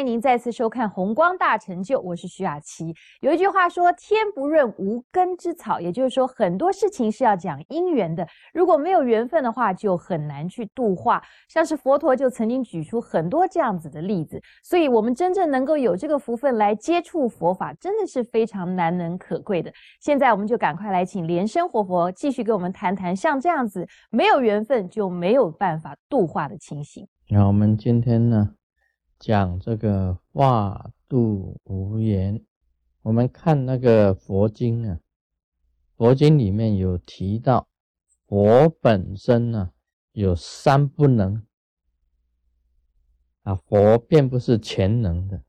迎您再次收看《红光大成就》，我是徐雅琪。有一句话说：“天不润无根之草”，也就是说，很多事情是要讲因缘的。如果没有缘分的话，就很难去度化。像是佛陀就曾经举出很多这样子的例子。所以，我们真正能够有这个福分来接触佛法，真的是非常难能可贵的。现在，我们就赶快来请莲生活佛继续跟我们谈谈，像这样子没有缘分就没有办法度化的情形。那我们今天呢？讲这个化度无言，我们看那个佛经啊，佛经里面有提到，佛本身呢有三不能啊，佛并不是全能的，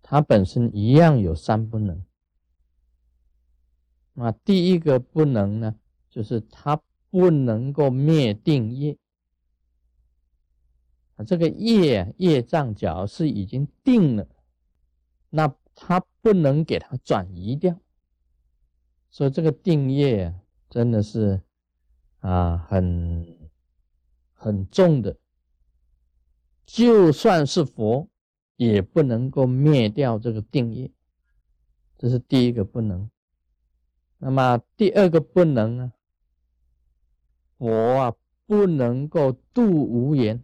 他本身一样有三不能。那第一个不能呢，就是他不能够灭定业。这个业业障，角是已经定了，那他不能给他转移掉。所以这个定业真的是啊，很很重的。就算是佛，也不能够灭掉这个定业。这是第一个不能。那么第二个不能呢？佛啊，不能够度无缘。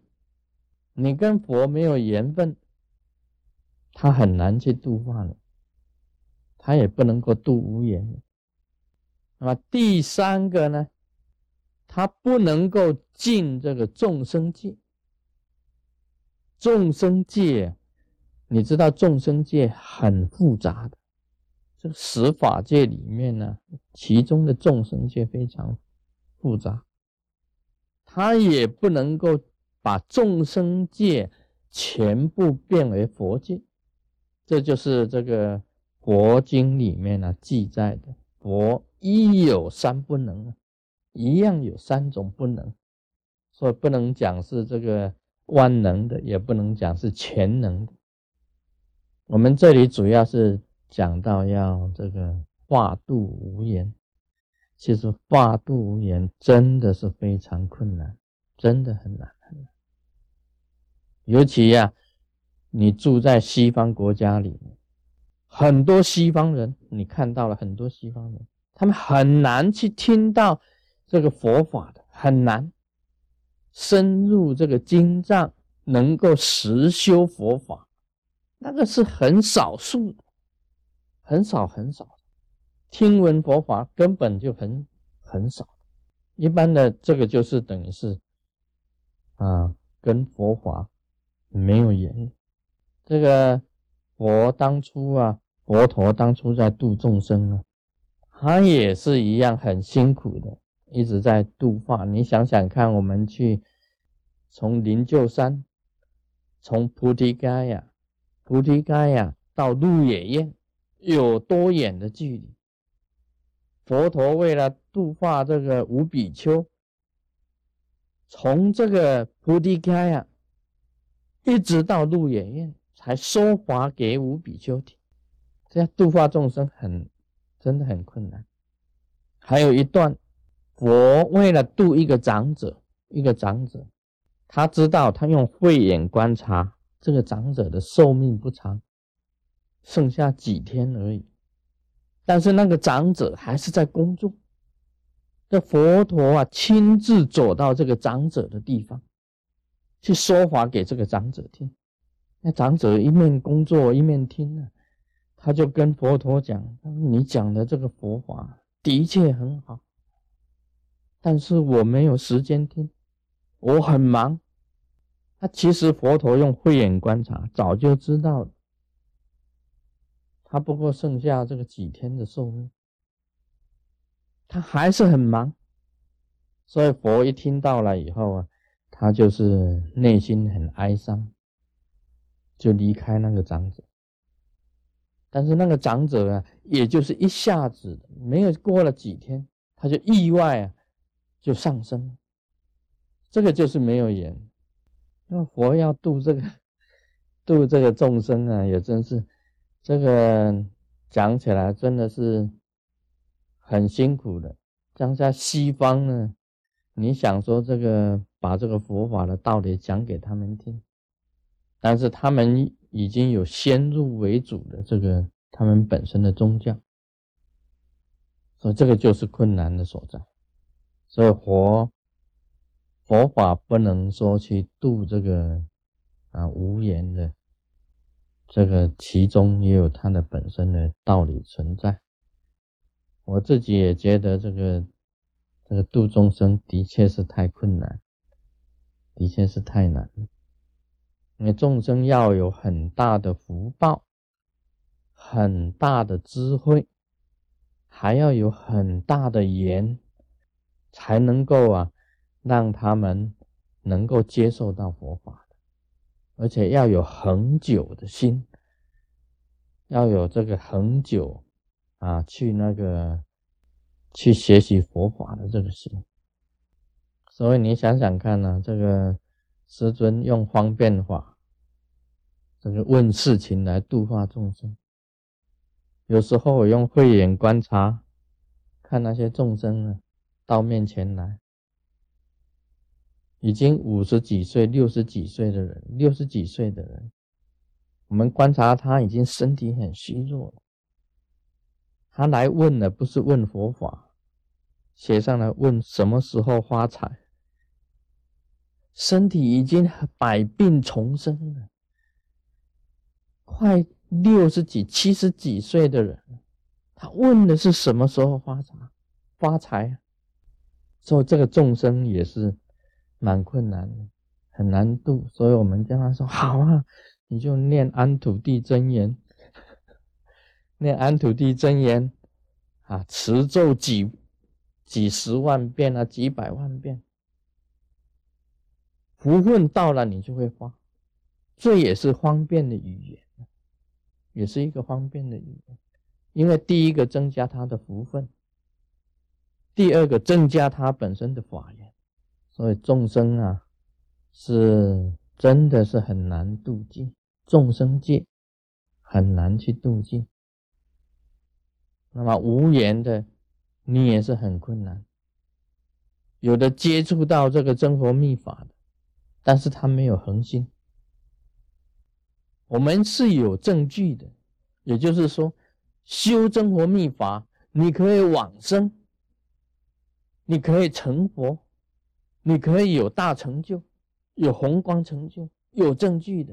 你跟佛没有缘分，他很难去度化你，他也不能够度无缘。那么第三个呢，他不能够进这个众生界。众生界，你知道众生界很复杂的，这个十法界里面呢，其中的众生界非常复杂，他也不能够。把众生界全部变为佛界，这就是这个佛经里面呢记载的。佛一有三不能，一样有三种不能，所以不能讲是这个万能的，也不能讲是全能的。我们这里主要是讲到要这个化度无言，其实化度无言真的是非常困难，真的很难。尤其呀，你住在西方国家里面，很多西方人，你看到了很多西方人，他们很难去听到这个佛法的，很难深入这个经藏，能够实修佛法，那个是很少数的，很少很少，听闻佛法根本就很很少，一般的这个就是等于是啊，跟佛法。没有缘，这个佛当初啊，佛陀当初在度众生啊，他也是一样很辛苦的，一直在度化。你想想看，我们去从灵鹫山，从菩提伽呀，菩提伽呀到鹿野苑，有多远的距离？佛陀为了度化这个五比丘，从这个菩提伽呀。一直到鹿野苑才说法给五比丘听，这样度化众生很，真的很困难。还有一段，佛为了度一个长者，一个长者，他知道他用慧眼观察这个长者的寿命不长，剩下几天而已。但是那个长者还是在工作，这佛陀啊亲自走到这个长者的地方。去说法给这个长者听，那长者一面工作一面听呢，他就跟佛陀讲：“他说你讲的这个佛法的确很好，但是我没有时间听，我很忙。”他其实佛陀用慧眼观察，早就知道他不过剩下这个几天的寿命，他还是很忙，所以佛一听到了以后啊。他就是内心很哀伤，就离开那个长者。但是那个长者啊，也就是一下子没有过了几天，他就意外啊，就上升。这个就是没有缘。那佛要度这个 度这个众生啊，也真是这个讲起来真的是很辛苦的。像在西方呢，你想说这个。把这个佛法的道理讲给他们听，但是他们已经有先入为主的这个他们本身的宗教，所以这个就是困难的所在。所以佛佛法不能说去度这个啊无言的，这个其中也有它的本身的道理存在。我自己也觉得这个这个度众生的确是太困难，的确是太难了。因为众生要有很大的福报，很大的智慧，还要有很大的缘，才能够啊，让他们能够接受到佛法的，而且要有恒久的心，要有这个恒久啊，去那个去学习佛法的这个心。所以你想想看呢，这个。师尊用方便法，这个问事情来度化众生。有时候我用慧眼观察，看那些众生呢，到面前来，已经五十几岁、六十几岁的人，六十几岁的人，我们观察他已经身体很虚弱了。他来问的不是问佛法，写上来问什么时候发财。身体已经百病丛生了，快六十几、七十几岁的人，他问的是什么时候发财？发财，所以这个众生也是蛮困难的，很难度。所以我们跟他说：“好啊，你就念安土地真言，念安土地真言啊，持咒几几十万遍啊，几百万遍。”福分到了，你就会发，这也是方便的语言，也是一个方便的语言。因为第一个增加他的福分，第二个增加他本身的法缘，所以众生啊，是真的是很难度尽，众生界很难去度尽。那么无缘的，你也是很困难。有的接触到这个真佛密法的。但是他没有恒心，我们是有证据的，也就是说，修真活秘法，你可以往生，你可以成佛，你可以有大成就，有宏光成就，有证据的。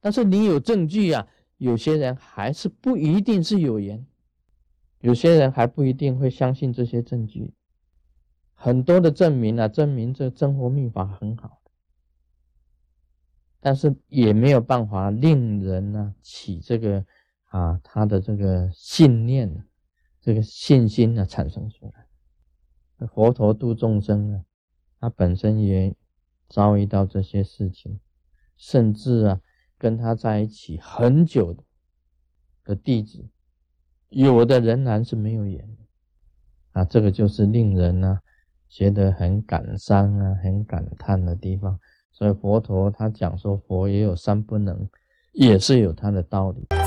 但是你有证据啊，有些人还是不一定是有缘，有些人还不一定会相信这些证据。很多的证明啊，证明这真活秘法很好。但是也没有办法令人呢起这个啊他的这个信念，这个信心呢产生出来。佛陀度众生呢，他本身也遭遇到这些事情，甚至啊跟他在一起很久的弟子，有的仍然是没有缘的啊，这个就是令人呢觉得很感伤啊、很感叹的地方。所以佛陀他讲说佛也有三不能，也是有他的道理。